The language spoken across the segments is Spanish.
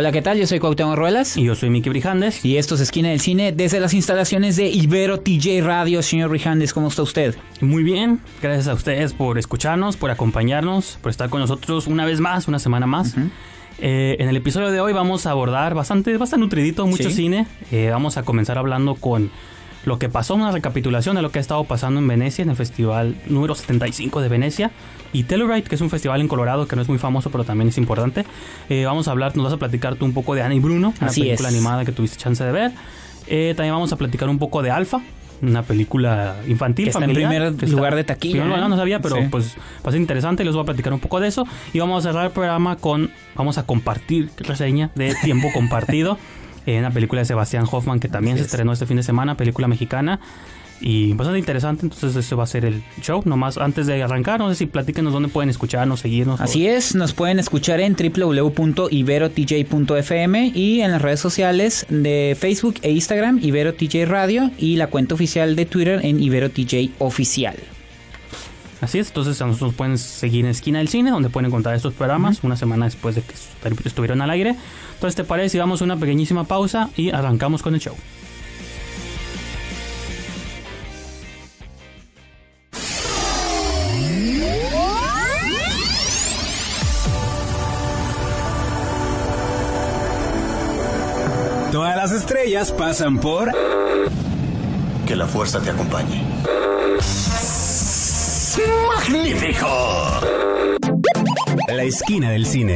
Hola, ¿qué tal? Yo soy Cuauhtémoc Ruelas. Y yo soy Miki Brijandes. Y esto es Esquina del Cine desde las instalaciones de Ibero TJ Radio. Señor Brijandes, ¿cómo está usted? Muy bien, gracias a ustedes por escucharnos, por acompañarnos, por estar con nosotros una vez más, una semana más. Eh, en el episodio de hoy vamos a abordar bastante, bastante nutridito, mucho Sí. cine. Eh, vamos a comenzar hablando con lo que pasó, una recapitulación de lo que ha estado pasando en Venecia, en el festival número 75 de Venecia. Y Telluride, que es un festival en Colorado que no es muy famoso, pero también es importante. Eh, vamos a hablar, nos vas a platicar tú un poco de Ana y Bruno, una Así película es. animada que tuviste chance de ver. Eh, también vamos a platicar un poco de Alfa, una película infantil. Que está en familiar, primer que está- lugar de taquilla, ¿eh? no sabía, pero Sí. pues va a ser interesante. Les voy a platicar un poco de eso. Y vamos a cerrar el programa con. Vamos a compartir reseña de Tiempo Compartido. eh, una película de Sebastián Hoffman que también se es. estrenó este fin de semana, película mexicana. Y bastante interesante, entonces ese va a ser el show. Nomás antes de arrancar, no sé si platíquenos dónde pueden escucharnos, seguirnos. Así es, nos pueden escuchar en www.iberotj.fm y en las redes sociales de Facebook e Instagram, Ibero TJ Radio y la cuenta oficial de Twitter en Ibero TJ Oficial. Así es, entonces a nosotros nos pueden seguir en Esquina del Cine, donde pueden encontrar estos programas una semana después de que est- estuvieron al aire. Entonces, ¿te parece si vamos a una pequeñísima pausa y arrancamos con el show? Todas las estrellas pasan por Que la fuerza te acompañe. ¡Magnífico! La Esquina del Cine.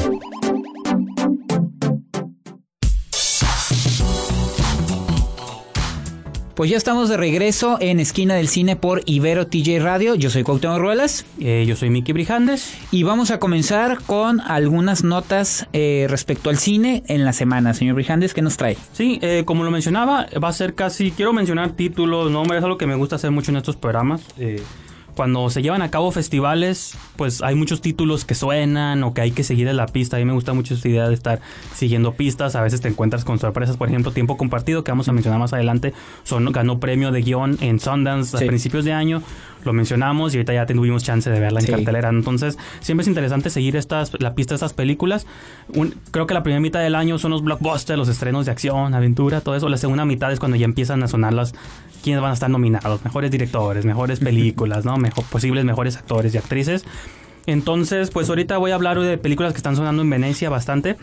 Pues ya estamos de regreso en Esquina del Cine por Ibero TJ Radio. Yo soy Cuauhtémoc Ruelas Eh, yo soy Miki Brijandes. y vamos a comenzar con algunas notas eh, respecto al cine en la semana. Señor Brijandes, ¿qué nos trae? Sí, eh, como lo mencionaba, va a ser casi. Quiero mencionar títulos, nombres, es algo que me gusta hacer mucho en estos programas. Cuando se llevan a cabo festivales, pues hay muchos títulos que suenan o que hay que seguir en la pista. A mí me gusta mucho esta idea de estar siguiendo pistas. A veces te encuentras con sorpresas. Por ejemplo, Tiempo Compartido, que vamos a mencionar más adelante, son, ganó premio de guion en Sundance Sí. a principios de año. Lo mencionamos y ahorita ya tuvimos chance de verla en Sí. cartelera. Entonces, siempre es interesante seguir estas, la pista de estas películas. Un- creo que la primera mitad del año son los blockbusters, los estrenos de acción, aventura, todo eso. La segunda mitad es cuando ya empiezan a sonar las quiénes van a estar nominados, mejores directores, mejores películas, ¿no? Mejor, posibles mejores actores y actrices. Entonces, pues ahorita voy a hablar de películas que están sonando en Venecia bastante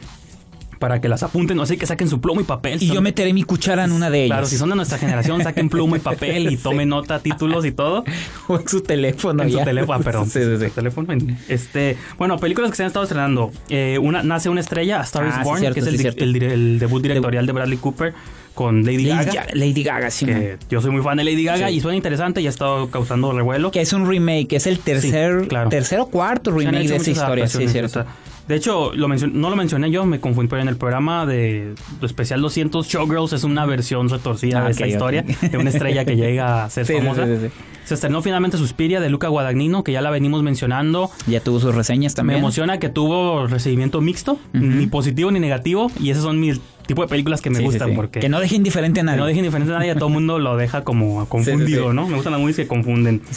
para que las apunten, o sea, que saquen su pluma y papel. Y Son- yo meteré mi cuchara en una de ellas. Claro, si son de nuestra generación, saquen pluma y papel y tomen nota, títulos y todo. O en su teléfono. En su teléfono, ah, perdón. Sí, sí, sí. Su teléfono. Este, bueno, películas que se han estado estrenando. Eh, una, Nace una estrella, A Star is Ah, sí, Born, cierto, que es el, el debut directorial de Bradley Cooper con Lady, Lady Gaga. Lady Gaga, sí, que yo soy muy fan de Lady Gaga Sí. y suena interesante y ha estado causando revuelo. Que es un remake, es el tercer, Sí, claro. tercer o cuarto remake de esa historia, sí, cierto. De hecho, lo no lo mencioné yo, me confundí, pero en el programa de especial 200 Showgirls es una versión retorcida Ah, de esta ok, ok. historia de una estrella que llega a ser Sí, famosa. sí, sí, sí. Se estrenó finalmente Suspiria de Luca Guadagnino, que ya la venimos mencionando. Ya tuvo sus reseñas Me también. emociona que tuvo recibimiento mixto, ni positivo ni negativo, y esos son mis tipo de películas que me Sí, gustan sí. porque Que no deje indiferente a que nadie. no dejen diferente a nadie, a todo el mundo lo deja como confundido. ¿no? Me gustan las movies que confunden.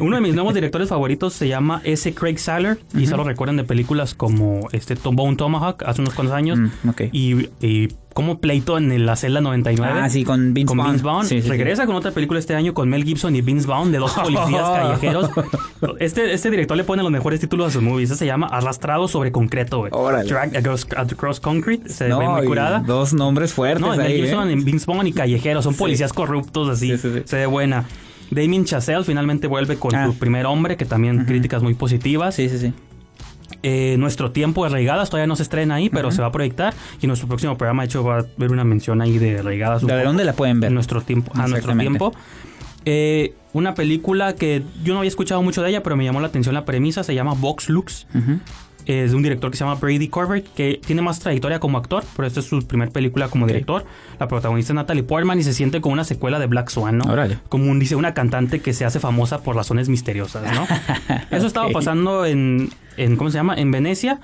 Uno de mis nuevos directores favoritos se llama S. Craig Saller y solo recuerdan de películas como este Bone Tomahawk hace unos cuantos años Mm, y, y como Pleito en la celda 99. Ah, sí, con Vince con Vaughn. Vince Vaughn. Sí, sí, sí. Regresa con otra película este año con Mel Gibson y Vince Vaughn de dos policías callejeros. Este, este director le pone los mejores títulos a sus movies. Este se llama Arrastrado sobre concreto, güey. Dragged across, across concrete. Se ve muy curada. Dos nombres fuertes No, Mel Gibson ¿eh? y Vince Vaughn y callejeros. Son policías corruptos así. Sí, sí, sí. Se ve buena. Damien Chazelle finalmente vuelve con Ah. su primer hombre, que también críticas muy positivas. Sí, sí, sí. Eh, nuestro tiempo de Reigadas todavía no se estrena ahí, pero se va a proyectar. Y nuestro próximo programa, de hecho, va a haber una mención ahí de Reigadas. ¿De dónde la pueden ver? Nuestro tiempo. A nuestro tiempo. Eh, una película que yo no había escuchado mucho de ella, pero me llamó la atención la premisa. Se llama Vox Lux. Ujú. Es de un director que se llama Brady Corbett, que tiene más trayectoria como actor, pero esta es su primer película como director. La protagonista es Natalie Portman y se siente como una secuela de Black Swan, ¿no? Como un, dice una cantante que se hace famosa por razones misteriosas, ¿no? Eso estaba pasando en, en, ¿cómo se llama? En Venecia.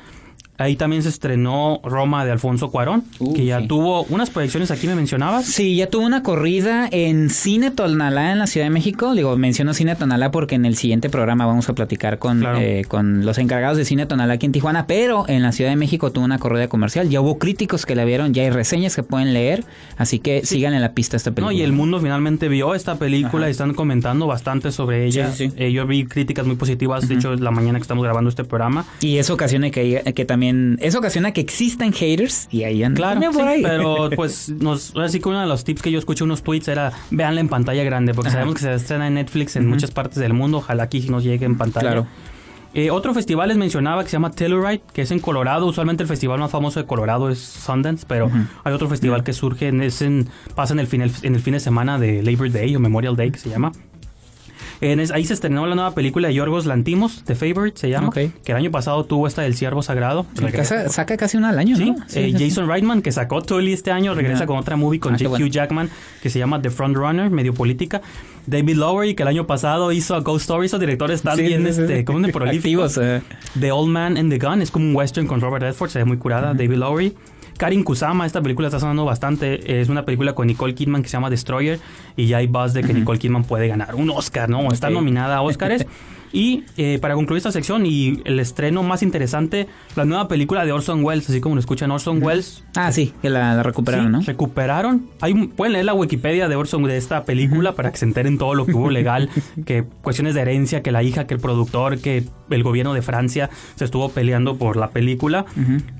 Ahí también se estrenó Roma de Alfonso Cuarón, Uh, que ya sí. tuvo unas proyecciones aquí, me mencionabas. Sí, ya tuvo una corrida en Cine Tonalá en la Ciudad de México. Digo, menciono Cine Tonalá porque en el siguiente programa vamos a platicar con, Claro. eh, con los encargados de Cine Tonalá aquí en Tijuana. Pero en la Ciudad de México tuvo una corrida comercial. Ya hubo críticos que la vieron, ya hay reseñas que pueden leer. Así que sigan en la pista esta película. No, y el mundo finalmente vio esta película Ajá. y están comentando bastante sobre ella. Sí. Eh, yo vi críticas muy positivas, de hecho, la mañana que estamos grabando este programa. Y eso ocasiona que, que también. Eso ocasiona que existan haters y ahí andan Claro, también por sí, ahí. pero pues nos, así que uno de los tips que yo escuché unos tweets era veanla en pantalla grande, porque Ajá. sabemos que se estrena en Netflix en muchas partes del mundo, ojalá aquí nos llegue en pantalla. Claro. Eh, otro festival les mencionaba que se llama Telluride, que es en Colorado. Usualmente el festival más famoso de Colorado es Sundance, pero hay otro festival que surge, en, es en- pasa en el, fin, en el fin de semana de Labor Day o Memorial Day, que se llama. En es- ahí se estrenó la nueva película de Yorgos Lantimos, The Favorite se llama, que el año pasado tuvo esta del Ciervo Sagrado. Casa- saca casi una al año, Sí, ¿no? eh, Jason Reitman, que sacó Tully este año, regresa con otra movie con Ah, Hugh bueno. Jackman, que se llama The Front Runner, medio política. David Lowery, que el año pasado hizo a Ghost Stories, esos directores tan bien, este, como de prolíficos. Activos, eh. The Old Man and the Gun, es como un western con Robert Redford, se ve muy curada. David Lowery. Karin Kusama, esta película está sonando bastante. Es una película con Nicole Kidman que se llama Destroyer. Y ya hay buzz de que Nicole Kidman puede ganar un Oscar, ¿no? Está nominada a Oscars. y eh, para concluir esta sección y el estreno más interesante, la nueva película de Orson Welles, así como lo escuchan Orson Welles. Ah, sí, que la, la recuperaron, Sí, ¿no? Recuperaron. Hay, pueden leer la Wikipedia de Orson de esta película para que se enteren todo lo que hubo legal, que cuestiones de herencia, que la hija, que el productor, que el gobierno de Francia se estuvo peleando por la película.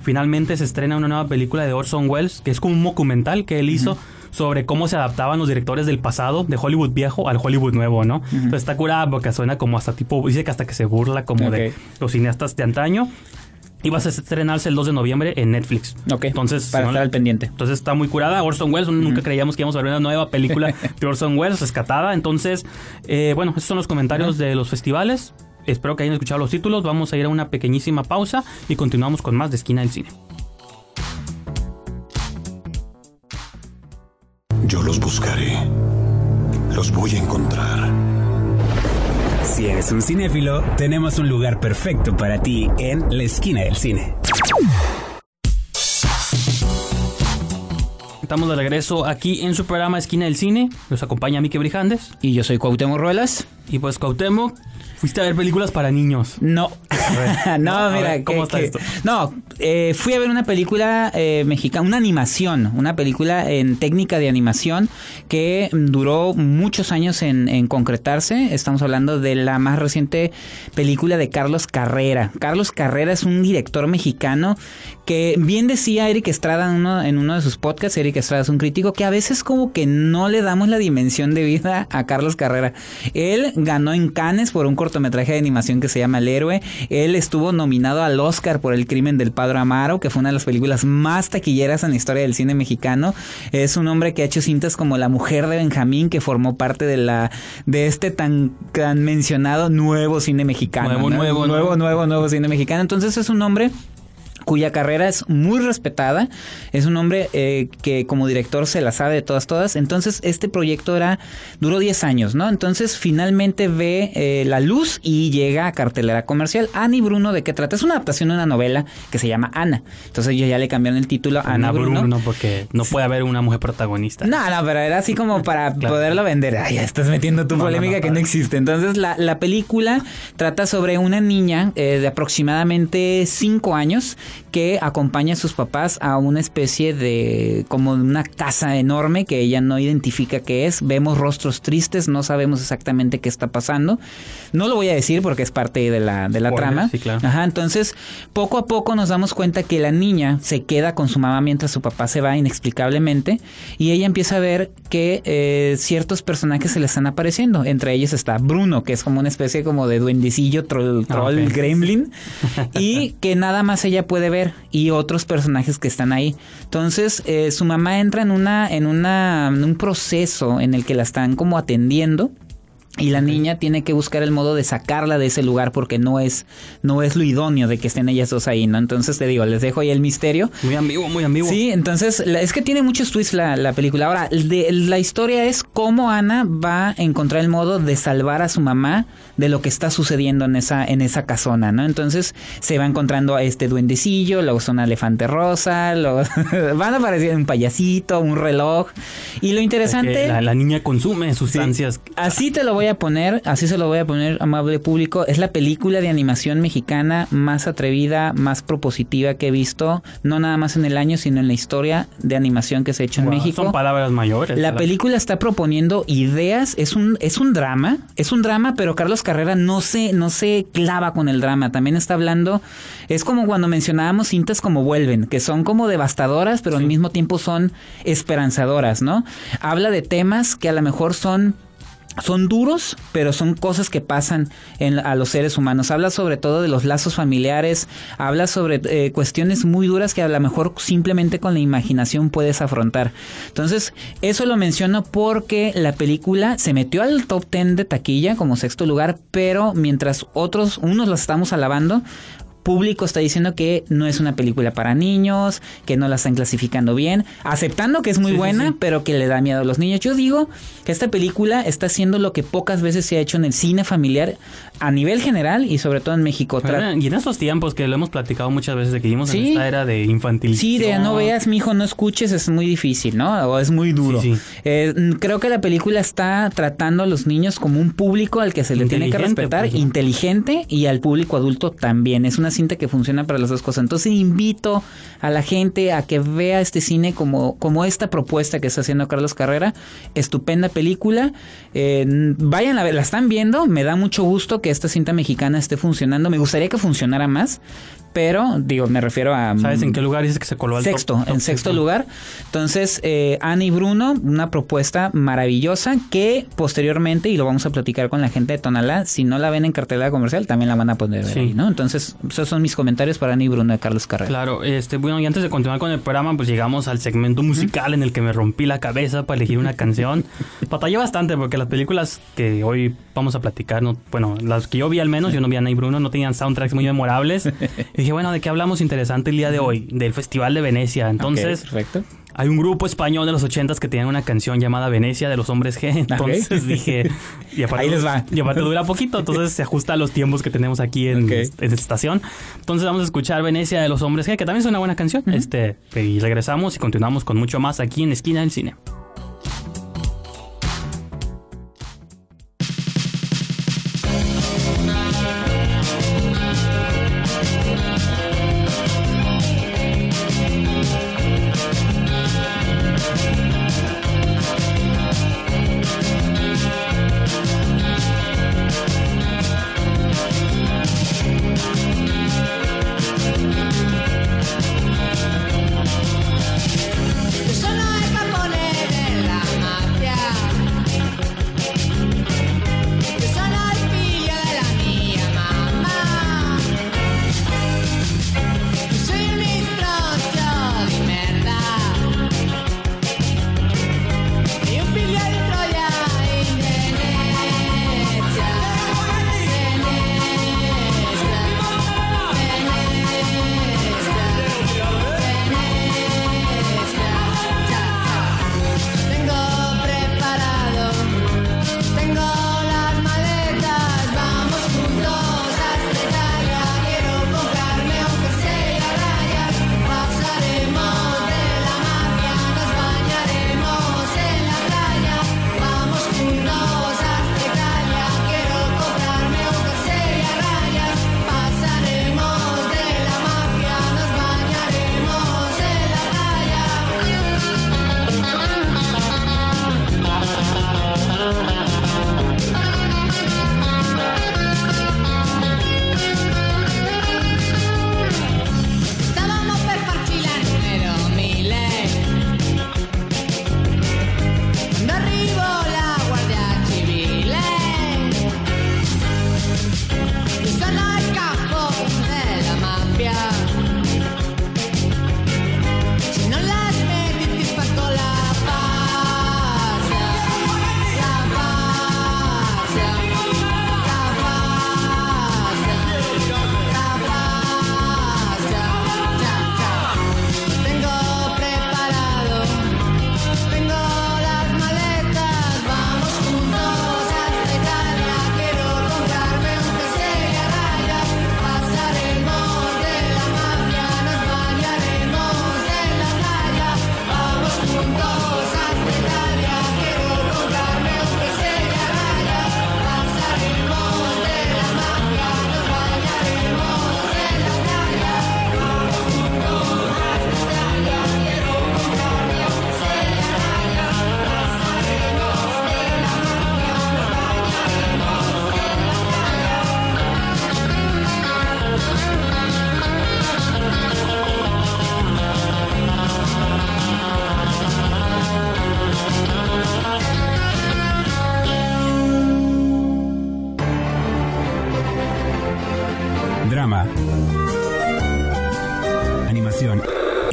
Finalmente se estrena una nueva película de Orson Welles, que es como un documental que él hizo. Sobre cómo se adaptaban los directores del pasado, de Hollywood viejo al Hollywood nuevo, ¿no? Entonces está curada porque suena como hasta tipo, dice que hasta que se burla como de los cineastas de antaño. Y va a estrenarse el 2 de noviembre en Netflix. Ok, Entonces, para no- estar al pendiente. entonces está muy curada. Orson Welles, nunca creíamos que íbamos a ver una nueva película de Orson Welles rescatada. Entonces, eh, bueno, esos son los comentarios de los festivales. Espero que hayan escuchado los títulos. Vamos a ir a una pequeñísima pausa y continuamos con más de Esquina del Cine. Yo los buscaré. Los voy a encontrar. Si eres un cinéfilo, tenemos un lugar perfecto para ti en la esquina del cine. Estamos de regreso aquí en su programa Esquina del Cine. Nos acompaña Mike Brijandes. Y yo soy Cuauhtémoc Ruelas. Y pues Cuauhtémoc, fuiste a ver películas para niños. No. ver, no, mira, ver, ¿cómo que- está que- esto? No, eh, fui a ver una película eh, mexicana, una animación, una película en técnica de animación que duró muchos años en, en concretarse. Estamos hablando de la más reciente película de Carlos Carrera. Carlos Carrera es un director mexicano que bien decía Eric Estrada en uno, en uno de sus podcasts, Eric Estrada es un crítico que a veces como que no le damos la dimensión de vida a Carlos Carrera. Él ganó en Cannes por un cortometraje de animación que se llama El Héroe. Él estuvo nominado al Oscar por El crimen del Padre Amaro, que fue una de las películas más taquilleras en la historia del cine mexicano. Es un hombre que ha hecho cintas como La mujer de Benjamín, que formó parte de la de este tan, tan mencionado nuevo cine mexicano. Nuevo, ¿no? nuevo, nuevo, nuevo. nuevo, nuevo cine mexicano. Entonces es un hombre cuya carrera es muy respetada. Es un hombre eh, que como director se la sabe de todas, todas. Entonces este proyecto era duró 10 años, ¿no? Entonces finalmente ve eh, la luz y llega a cartelera comercial. Ani Bruno, ¿de qué trata? Es una adaptación de una novela que se llama Ana. Entonces ellos ya le cambiaron el título a Ana Ana Bruno. Bruno, porque no puede haber una mujer protagonista. No, no, pero era así como para Claro. poderlo vender. Ay, ya estás metiendo tu No, polémica no, que no existe. Entonces, la, la película trata sobre una niña eh, de aproximadamente 5 años que acompaña a sus papás a una especie de como una casa enorme que ella no identifica qué es. Vemos rostros tristes, no sabemos exactamente qué está pasando. No lo voy a decir porque es parte de la, de la Spoiler, trama. sí, claro. Ajá, entonces poco a poco nos damos cuenta que la niña se queda con su mamá mientras su papá se va inexplicablemente y ella empieza a ver que eh, ciertos personajes se le están apareciendo. Entre ellos está Bruno, que es como una especie como de duendecillo, troll, Ah, troll ok. gremlin y que nada más ella puede ver y otros personajes que están ahí. Entonces eh, su mamá entra en una en una en un proceso en el que la están como atendiendo y la niña tiene que buscar el modo de sacarla de ese lugar porque no es no es lo idóneo de que estén ellas dos ahí, ¿no? Entonces te digo, les dejo ahí el misterio. Muy ambiguo, muy ambiguo. Sí, entonces la- es que tiene muchos twists la, la película. Ahora, de- la historia es cómo Ana va a encontrar el modo de salvar a su mamá de lo que está sucediendo en esa en esa casona, ¿no? Entonces se va encontrando a este duendecillo, luego son elefante rosa, luego van a aparecer un payasito, un reloj. Y lo Que interesante la, la niña consume sustancias. Así te lo voy a poner, así se lo voy a poner, amable público. Es la película de animación mexicana más atrevida, más propositiva que he visto, no nada más en el año, sino en la historia de animación que se ha hecho en México. Son palabras mayores. La película está proponiendo ideas, es un, es un drama, es un drama, pero Carlos Carrera no se, no se clava con el drama, también está hablando, es como cuando mencionábamos cintas como Vuelven, que son como devastadoras, pero al mismo tiempo son esperanzadoras, ¿no? Habla de temas que a lo mejor son son duros, pero son cosas que pasan en, a los seres humanos. Habla sobre todo de los lazos familiares, habla sobre eh, cuestiones muy duras que a lo mejor simplemente con la imaginación puedes afrontar. Entonces, eso lo menciono porque la película se metió al top 10 de taquilla como sexto lugar, pero mientras otros, unos los estamos alabando, público está diciendo que no es una película para niños, que no la están clasificando bien, aceptando que es muy Sí, buena, sí. pero que le da miedo a los niños. Yo digo que esta película está haciendo lo que pocas veces se ha hecho en el cine familiar a nivel general y sobre todo en México. Y en esos tiempos que lo hemos platicado muchas veces de que vivimos en esta era de infantilización. Sí, de no veas, mijo, no escuches, es muy difícil, ¿no? O es muy duro. Eh, creo que la película está tratando a los niños como un público al que se le tiene que respetar, pues, inteligente, y al público adulto también. Es una cinta que funciona para las dos cosas. Entonces invito a la gente a que vea este cine como, como esta propuesta que está haciendo Carlos Carrera. Estupenda película. Eh, vayan a ver, la están viendo. Me da mucho gusto que esta cinta mexicana esté funcionando. Me gustaría que funcionara más. Pero, digo, me refiero a... ¿Sabes en qué lugar dices que se coló al Sexto, top en sexto lugar. Entonces, eh, Ana y Bruno, una propuesta maravillosa que posteriormente, y lo vamos a platicar con la gente de Tonalá, si no la ven en cartelera comercial, también la van a poder ver Sí. ahí, ¿no? Entonces, esos son mis comentarios para Ana y Bruno de Carlos Carrera. Claro, este, bueno, y antes de continuar con el programa, pues llegamos al segmento musical en el que me rompí la cabeza para elegir una canción. Batallé bastante porque las películas que hoy vamos a platicar, no, bueno, las que yo vi al menos, yo no vi a Ana y Bruno, no tenían soundtracks muy memorables. Y dije, bueno, ¿de qué hablamos interesante el día de hoy? Del Festival de Venecia. Entonces, Ok, perfecto. hay un grupo español de los ochentas que tenían una canción llamada Venecia de los hombres G. Entonces dije, y aparte, Ahí les va. Y aparte dura poquito, entonces se ajusta a los tiempos que tenemos aquí en esta estación. Entonces vamos a escuchar Venecia de los hombres G, que también es una buena canción. Este, y regresamos y continuamos con mucho más aquí en Esquina del Cine.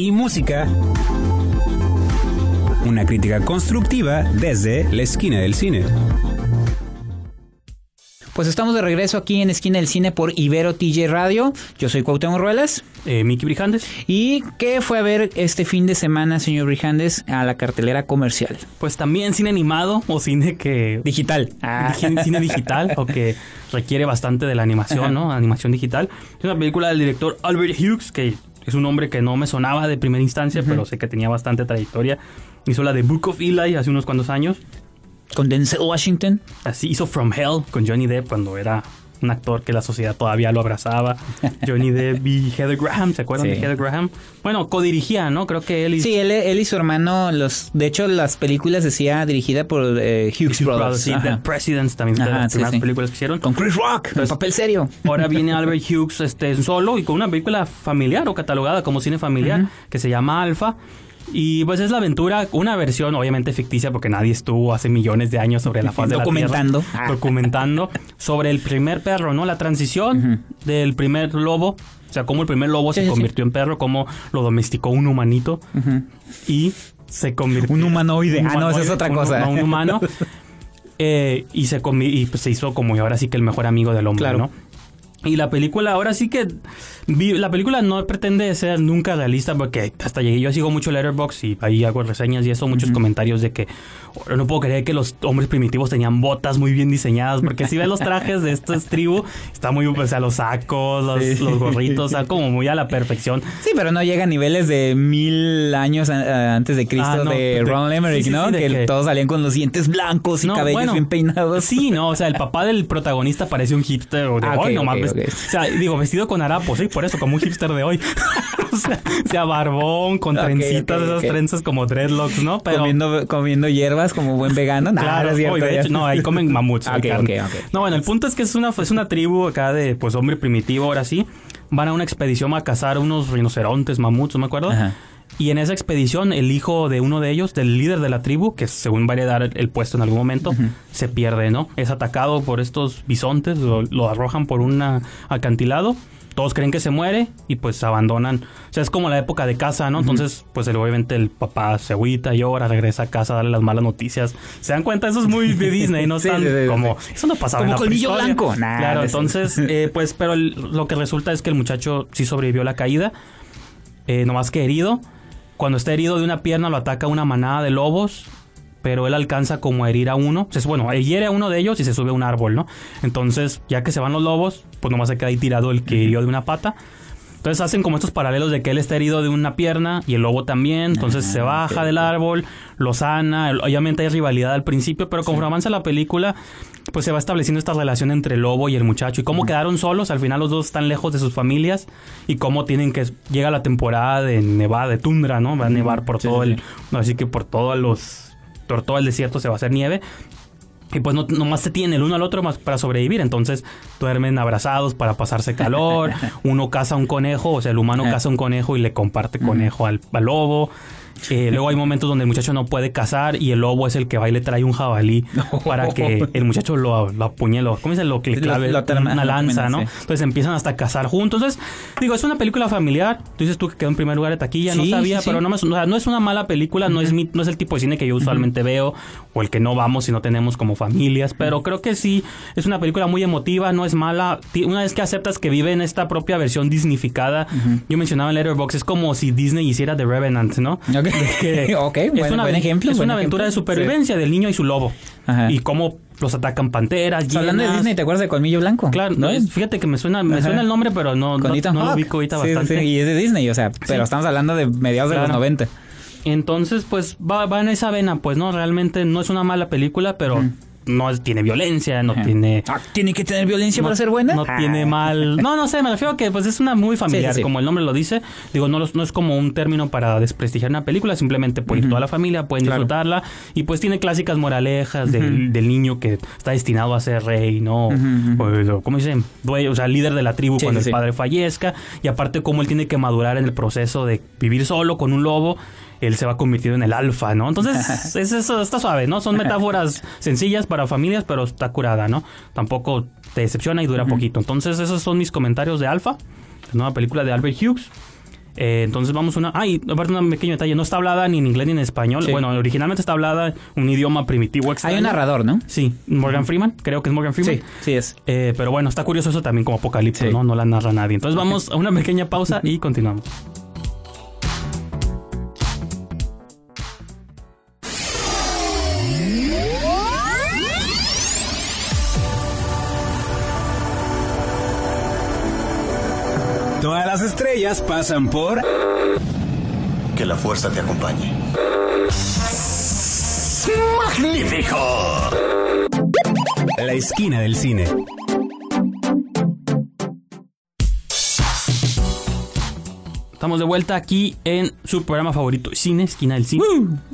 Y música. Una crítica constructiva desde la esquina del cine. Pues estamos de regreso aquí en Esquina del Cine por Ibero TJ Radio. Yo soy Cuauhtémoc Ruelas. Eh, Miki Brijandes. ¿Y qué fue a ver este fin de semana, señor Brijandes, a la cartelera comercial? Pues también cine animado o cine que... Digital. Cine, cine digital o que requiere bastante de la animación, ¿no? Animación digital. Es una película del director Albert Hughes, que es un hombre que no me sonaba de primera instancia, pero sé que tenía bastante trayectoria. Hizo la de Book of Eli hace unos cuantos años. Con Denzel Washington. Así hizo From Hell con Johnny Depp cuando era un actor que la sociedad todavía lo abrazaba. Johnny Depp y Heather Graham, ¿se acuerdan Sí. de Heather Graham? Bueno, codirigía, ¿no? Creo que él y Sí, él, él y su hermano, los, de hecho, las películas decía dirigida por eh, Hughes, Hughes Brothers. Sí. The Presidents también, de Ajá, las sí, primeras sí. películas que hicieron. Con Chris Rock, en Entonces- papel serio. Ahora viene Albert Hughes este, solo y con una película familiar o catalogada como cine familiar que se llama Alpha. Y pues es la aventura, una versión obviamente ficticia porque nadie estuvo hace millones de años sobre la faz de la Documentando. Tierra. Documentando sobre el primer perro, ¿no? La transición del primer lobo. O sea, cómo el primer lobo Sí, se sí, convirtió en perro, cómo lo domesticó un humanito y se convirtió... Un humanoide. Ah, no, esa es otra un- cosa. no, un humano. Eh, y se y pues se hizo como ahora sí que el mejor amigo del hombre, Claro. ¿no? Y la película, ahora sí que la película no pretende ser nunca realista porque hasta llegué, yo sigo mucho Letterboxd y ahí hago reseñas y eso, muchos comentarios de que "Oh, no puedo creer que los hombres primitivos tenían botas muy bien diseñadas, porque si ves los trajes de estas tribu, está muy, o sea, los sacos, los, Sí. los gorritos, está como muy a la perfección. Sí, pero no llega a niveles de mil años a- antes de Cristo Ah, no, de de- Ron Emmerich, sí, sí, ¿no? que, que- todos salían con los dientes blancos y No, cabellos bueno, bien peinados. Sí, no, o sea, el papá del protagonista parece un hipster de Ah, ok, hoy, nomás O sea, digo, vestido con harapos, sí, por eso, como un hipster de hoy. o, sea, barbón, con trencitas, esas trenzas como dreadlocks, ¿no? Pero comiendo, comiendo hierbas como buen vegano. Nah, Claro, no es cierto, hoy, de hecho, no, ahí comen mamuts. Ok. No, bueno, el punto es que es una, es una tribu acá de, pues, hombre primitivo, ahora sí. Van a una expedición a cazar unos rinocerontes, mamuts, no me acuerdo. Ajá. Y en esa expedición, el hijo de uno de ellos, del líder de la tribu, que según va a heredar el, el puesto en algún momento, se pierde, ¿no? Es atacado por estos bisontes, lo, lo arrojan por un acantilado. Todos creen que se muere y pues abandonan. O sea, es como la época de casa, ¿no? Entonces, pues obviamente el papá se agüita, llora, regresa a casa darle las malas noticias. ¿Se dan cuenta? Eso es muy de Disney, ¿no? Sí, Están sí, sí, como... sí. Eso no pasaba Como en la colmillo blanco. Nah, claro, entonces, eh, pues, pero el- lo que resulta es que el muchacho sí sobrevivió a la caída. Eh, nomás que herido. Cuando está herido de una pierna lo ataca una manada de lobos, pero él alcanza como a herir a uno. Entonces, bueno, hiere a uno de ellos y se sube a un árbol, ¿no? Entonces, ya que se van los lobos, pues nomás se queda ahí tirado el que hirió de una pata. Entonces hacen como estos paralelos de que él está herido de una pierna y el lobo también. Entonces se baja del árbol, lo sana. Obviamente hay rivalidad al principio, pero conforme avanza la película, pues se va estableciendo esta relación entre el lobo y el muchacho. Y cómo quedaron solos, al final los dos están lejos de sus familias. Y cómo tienen que... Llega la temporada de nevada, de tundra, ¿no? Va a nevar por Sí, todo sí, el... así que por todos los... Por todo el desierto se va a hacer nieve. Y pues no, nomás se tiene el uno al otro más para sobrevivir. Entonces duermen abrazados para pasarse calor. Uno caza un conejo, o sea, el humano caza un conejo y le comparte conejo al, al lobo. Eh, luego hay momentos donde el muchacho no puede cazar y el lobo es el que va y le trae un jabalí para que el muchacho lo, lo apuñe, lo, ¿cómo dice? Lo que le clave lo una lanza, ¿no? Entonces empiezan hasta a cazar juntos. Entonces, digo, es una película familiar. Tú dices tú que quedó en primer lugar de taquilla, no sabía, sí, sí. pero no, me- o sea, no es una mala película, no, es mi- no es el tipo de cine que yo usualmente veo o el que no vamos si no tenemos como familias, pero creo que sí es una película muy emotiva, no es mala. Una vez que aceptas que vive en esta propia versión disnificada, yo mencionaba en Letterboxd, es como si Disney hiciera The Revenant, ¿no? Ok, es una, buen ejemplo, Es buen una aventura ejemplo. de supervivencia del niño y su lobo. Ajá. Y cómo los atacan panteras, hablando de. Disney, ¿te acuerdas de Colmillo Blanco? Claro, no, es- fíjate que me suena, me Ajá. suena el nombre, pero no, no, no lo ubico ahorita Sí, bastante. sí, y es de Disney, o sea, pero estamos hablando de mediados de los Claro. 90. Entonces, pues va, va en esa vena, pues no, realmente no es una mala película, pero no es- tiene violencia, no Ajá. tiene... Ah, ¿Tiene que tener violencia no- para ser buena? No Ah. tiene mal. No, no sé, me refiero a que pues es una muy familiar, Sí, sí, sí. como el nombre lo dice. Digo, no, los- no es como un término para desprestigiar una película, simplemente puede ir toda la familia, pueden Claro. disfrutarla. Y pues tiene clásicas moralejas del, del niño que está destinado a ser rey, ¿no? O, ¿Cómo dicen? Dueño, o sea, líder de la tribu Sí, cuando sí, el sí. padre fallezca. Y aparte, cómo él tiene que madurar en el proceso de vivir solo con un lobo. Él se va convirtiendo en el alfa, ¿no? Entonces, es eso, está suave, ¿no? Son metáforas sencillas para familias, pero está curada, ¿no? Tampoco te decepciona y dura poquito. Entonces, esos son mis comentarios de Alfa, la nueva película de Albert Hughes. Eh, entonces vamos a una... Ah, y aparte un pequeño detalle, no está hablada ni en inglés ni en español. Sí. Bueno, originalmente está hablada un idioma primitivo extraño. Hay un narrador, ¿no? Sí, Morgan Freeman, creo que es Morgan Freeman. Sí, sí es. Eh, pero bueno, está curioso eso también como apocalipsis, Sí. ¿no? No la narra nadie. Entonces vamos a una pequeña pausa y continuamos. Todas las estrellas pasan por... Que la fuerza te acompañe. La esquina del cine. Estamos de vuelta aquí en su programa favorito, Cine, Esquina del Cine.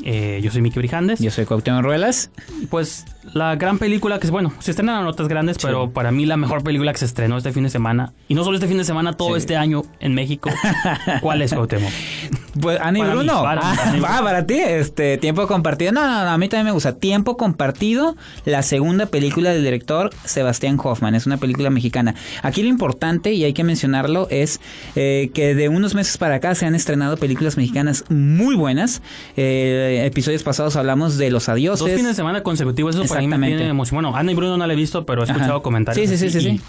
Eh, yo soy Miki Brijandes. Yo soy Cuauhtémoc Ruelas. Pues la gran película que, bueno, se estrenan notas grandes, pero para mí la mejor película que se estrenó este fin de semana, y no solo este fin de semana, todo Sí. este año en México. ¿Cuál es, Cuauhtémoc? Pues, Ana y Para mí, Bruno. mí, ah, para ah, para ti, este, tiempo compartido. No, no, no, a mí también me gusta. Tiempo compartido, la segunda película del director Sebastián Hoffman. Es una película mexicana. Aquí lo importante, y hay que mencionarlo, es eh, que de unos meses para acá se han estrenado películas mexicanas muy buenas. Eh, episodios pasados hablamos de Los Adioses. Dos fines de semana consecutivos, eso para mí me Exactamente. tiene emoción. Bueno, Ana y Bruno no la he visto, pero he escuchado Ajá. comentarios. Sí, sí, sí, sí, sí.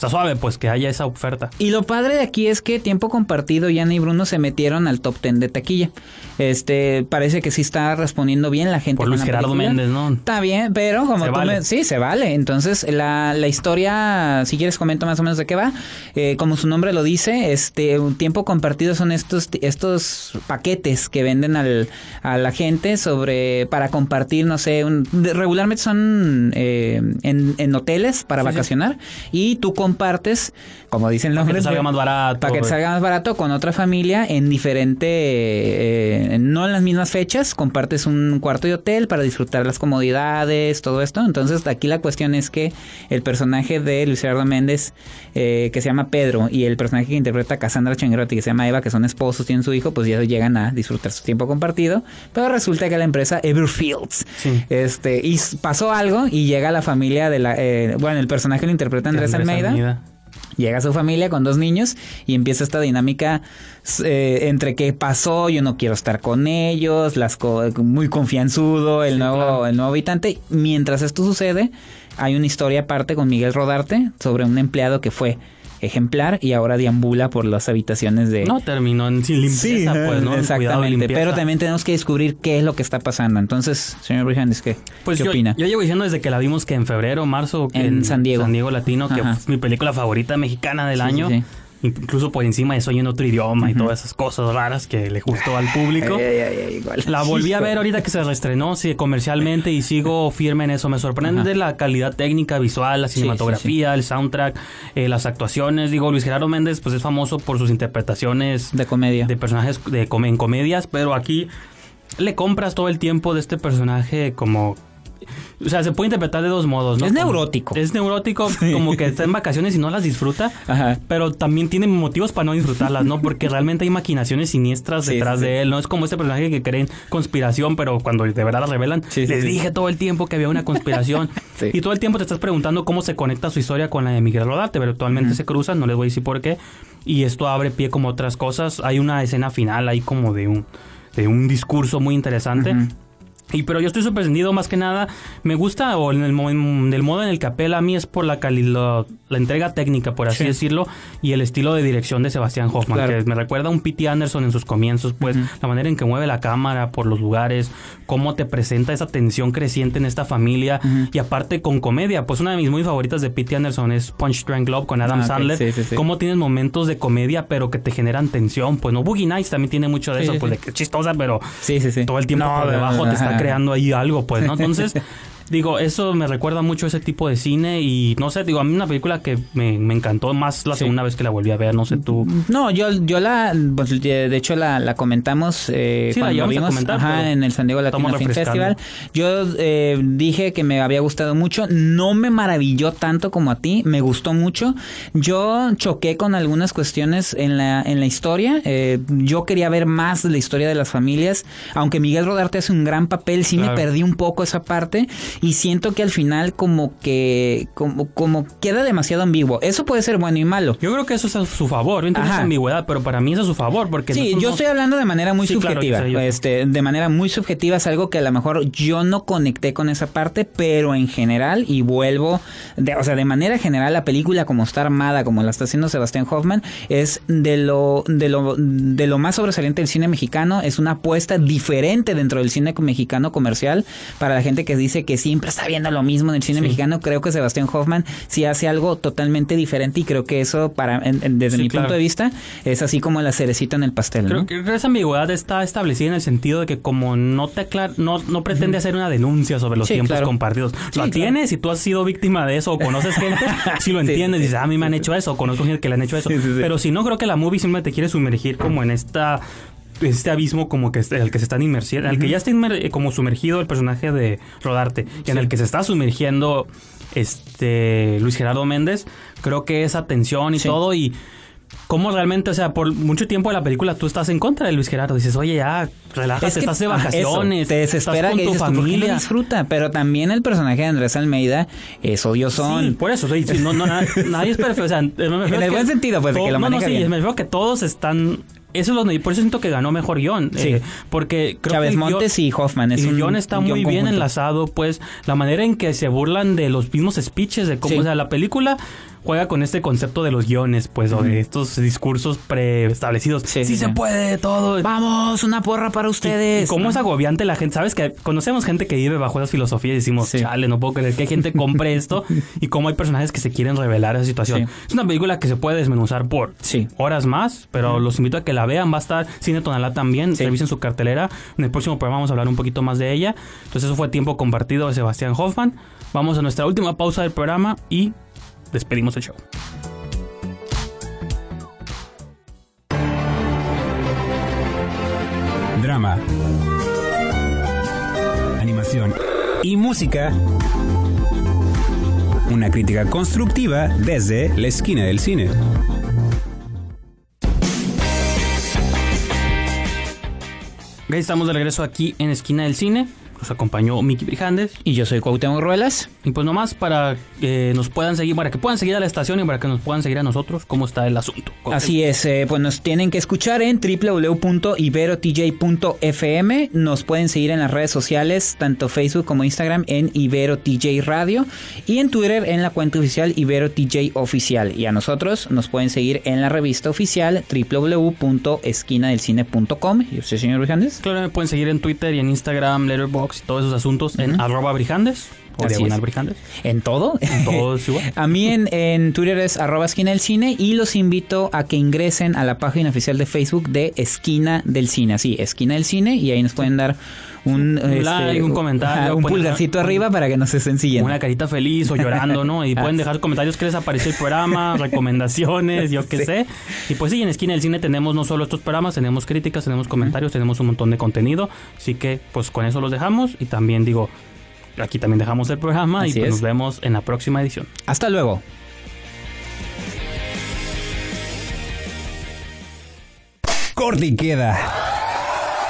Está suave, pues, que haya esa oferta. Y lo padre de aquí es que Tiempo Compartido y Ana y Bruno se metieron al top 10 de taquilla. Este, parece que sí está respondiendo bien la gente. Por Luis Gerardo. Méndez, ¿no? Está bien, pero como Se tú vale. me- Sí, se vale. Entonces, la, la historia, si quieres comento más o menos de qué va. Eh, como su nombre lo dice, este, un tiempo compartido son estos, estos paquetes que venden al, a la gente sobre, para compartir, no sé, un- regularmente son eh, en, en hoteles para Sí, sí. vacacionar y tú compartes, como dicen los Para que te salga más barato. para que te salga más barato con otra familia en diferente, eh, no en las mismas fechas, compartes un cuarto de hotel para disfrutar las comodidades, todo esto. Entonces aquí la cuestión es que el personaje de Luis Gerardo Méndez, eh, que se llama Pedro, y el personaje que interpreta a Cassandra Changuerotti, que se llama Eva, que son esposos, tienen su hijo, pues ya llegan a disfrutar su tiempo compartido. Pero resulta que la empresa Everfields, Sí. este, y pasó algo y llega la familia de la, eh, bueno, el personaje lo interpreta Andrés, Almeida. Llega su familia con dos niños y empieza esta dinámica eh, entre qué pasó, yo no quiero estar con ellos, las co- muy confianzudo, el Sí, nuevo claro. el nuevo habitante. Mientras esto sucede, hay una historia aparte con Miguel Rodarte sobre un empleado que fue ejemplar y ahora deambula por las habitaciones de No terminó en sin limpieza, pues, ¿no? Exactamente. limpieza. Pero también tenemos que descubrir qué es lo que está pasando. Entonces, señor Brijandes, ¿qué, Pues ¿qué yo, opina? yo llevo diciendo desde que la vimos que en febrero, marzo, que En San Diego. San Diego Latino, que Ajá. es mi película favorita mexicana del Sí, año. sí, sí. Incluso por encima de Soy en otro idioma y todas esas cosas raras que le gustó al público. Ay, ay, ay, igual. La volví a ver ahorita que se reestrenó sí, comercialmente y sigo firme en eso. Me sorprende Ajá. la calidad técnica, visual, la Sí, cinematografía, el soundtrack, eh, las actuaciones. Digo, Luis Gerardo Méndez pues es famoso por sus interpretaciones De comedia. de personajes de com- en comedias, pero aquí le compras todo el tiempo de este personaje como... O sea, se puede interpretar de dos modos, ¿no? Es Como- neurótico. Es neurótico, como que está en vacaciones y no las disfruta. Ajá. Pero también tiene motivos para no disfrutarlas, ¿no? Porque realmente hay maquinaciones siniestras Sí, detrás sí, de él. No es como este personaje que cree en conspiración, pero cuando de verdad la revelan, les dije todo el tiempo que había una conspiración. Sí. Y todo el tiempo te estás preguntando cómo se conecta su historia con la de Miguel Rodarte, pero actualmente se cruzan, no les voy a decir por qué. Y esto abre pie como otras cosas. Hay una escena final ahí como de un, de un discurso muy interesante. Ujú. Y pero yo estoy sorprendido más que nada. Me gusta, o en el, modo en el que apela a mí es por la, cali- la, entrega técnica, por así Sí. decirlo, y el estilo de dirección de Sebastián Hoffman, Claro. que me recuerda a un P.T. Anderson en sus comienzos, pues la manera en que mueve la cámara por los lugares, cómo te presenta esa tensión creciente en esta familia, y aparte con comedia. Pues una de mis muy favoritas de P.T. Anderson es Punch Drunk Love con Adam Ah. Sandler. Sí, sí, sí. Cómo tienes momentos de comedia, pero que te generan tensión. Pues no, Boogie Nights también tiene mucho de eso, pues de que es chistosa, pero Sí, sí, sí. todo el tiempo No, por debajo no, te está ajá. creando ahí algo, pues, ¿no? Entonces, digo, eso me recuerda mucho a ese tipo de cine y no sé, digo, a mí una película que me, me encantó más la Sí. segunda vez que la volví a ver, no sé tú. No, yo, yo la, pues, de hecho la, la comentamos eh, Sí, la cuando llevamos a vimos comentar, ajá, en el San Diego Latino Film. Festival. Yo eh, dije que me había gustado mucho, no me maravilló tanto como a ti, me gustó mucho. Yo choqué con algunas cuestiones en la, en la historia. eh, yo quería ver más de la historia de las familias, aunque Miguel Rodarte hace un gran papel, sí me perdí un poco esa parte y siento que al final como que como, como queda demasiado ambiguo. Eso puede ser bueno y malo. Yo creo que eso es a su favor. Entiendo esa ambigüedad, pero para mí eso es a su favor. Porque sí, yo estoy hablando de manera muy subjetiva. este, de manera muy subjetiva es algo que a lo mejor yo no conecté con esa parte, pero en general, y vuelvo, de, o sea, de manera general, la película como está armada, como la está haciendo Sebastián Hoffman, es de lo, de lo, de lo más sobresaliente del cine mexicano. Es una apuesta diferente dentro del cine mexicano comercial. Para la gente que dice que siempre está viendo lo mismo en el cine mexicano, creo que Sebastián Hoffman sí hace algo totalmente diferente y creo que eso, para desde mi punto de vista, es así como la cerecita en el pastel. Creo que esa ambigüedad está establecida en el sentido de que como no te no, no pretende hacer una denuncia sobre los tiempos compartidos. lo tienes y tú has sido víctima de eso o conoces gente, si lo entiendes, dices, ah, a mí me han hecho eso, o conozco gente que le han hecho eso. Pero si no, creo que la movie simplemente te quiere sumergir como en esta este abismo como que el que se están inmersiendo, el que ya está como sumergido el personaje de Rodarte y en el que se está sumergiendo este Luis Gerardo Méndez, creo que esa tensión y todo y cómo realmente, o sea, por mucho tiempo de la película tú estás en contra de Luis Gerardo. Dices, oye, ya, relájate, estás de vacaciones. te desespera que tu familia. disfruta, pero también el personaje de Andrés Almeida es odiosón. Sí, por eso, no, no, nadie es perfecto. O sea, en el buen sentido, pues, de que lo maneja no, no, sí, me refiero que todos están eso es lo por eso siento que ganó mejor guion. Sí. Eh, porque creo Chávez que Montes y Hoffman. Es el guion está muy bien enlazado, pues la manera en que se burlan de los mismos speeches, de cómo, o sea, la película juega con este concepto de los guiones, pues, o de estos discursos preestablecidos. Sí, sí, se puede todo. Vamos, una porra para ustedes. Y, cómo es agobiante la gente. Sabes que conocemos gente que vive bajo esas filosofías y decimos, chale, no puedo creer que hay gente compre esto y cómo hay personajes que se quieren revelar esa situación. Es una película que se puede desmenuzar por horas más, pero los invito a que la vean. Va a estar Cine Tonalá también. Revisen su cartelera. En el próximo programa vamos a hablar un poquito más de ella. Entonces, eso fue tiempo compartido de Sebastián Hoffman. Vamos a nuestra última pausa del programa y despedimos el show. Drama, animación y música. Una crítica constructiva desde la esquina del cine. Estamos de regreso aquí en Esquina del Cine. Nos acompañó Miki Brijandes. Y yo soy Cuauhtémoc Ruelas. Y pues nomás para que nos puedan seguir, para que puedan seguir a la estación y para que nos puedan seguir a nosotros, cómo está el asunto. Así es, eh, pues nos tienen que escuchar en www.iberotj.fm. Nos pueden seguir en las redes sociales, tanto Facebook como Instagram, en IberoTJ Radio. Y en Twitter en la cuenta oficial IberoTJ Oficial. Y a nosotros nos pueden seguir en la revista oficial www.esquinadelcine.com. ¿Y usted, señor Brijandes? Claro, me pueden seguir en Twitter y en Instagram, Letterboxd y todos esos asuntos en arroba brijandes. O diagonal brijandes. ¿En todo? En todo es igual. a mí en, en, Twitter es arroba esquina del cine y los invito a que ingresen a la página oficial de Facebook de Esquina del Cine. Así, Esquina del Cine y ahí nos pueden dar un, like, este, un comentario, un pulgarcito arriba para que no se estén siguiendo. Una carita feliz o llorando, ¿no? Y pueden dejar comentarios que les apareció el programa, recomendaciones, yo qué sé. Y pues sí, en Esquina del Cine tenemos no solo estos programas, tenemos críticas, tenemos comentarios, tenemos un montón de contenido. Así que pues con eso los dejamos y también digo, aquí también dejamos el programa y pues nos vemos en la próxima edición. Hasta luego. Corte queda.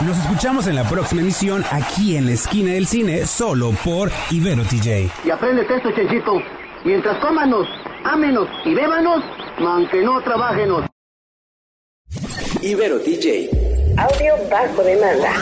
Nos escuchamos en la próxima emisión aquí en la esquina del cine, solo por Ibero TJ. Y aprende esto, Chenchito. Mientras cómanos, ámenos y bébanos, aunque no trabajenos. Ibero TJ. Audio bajo demanda.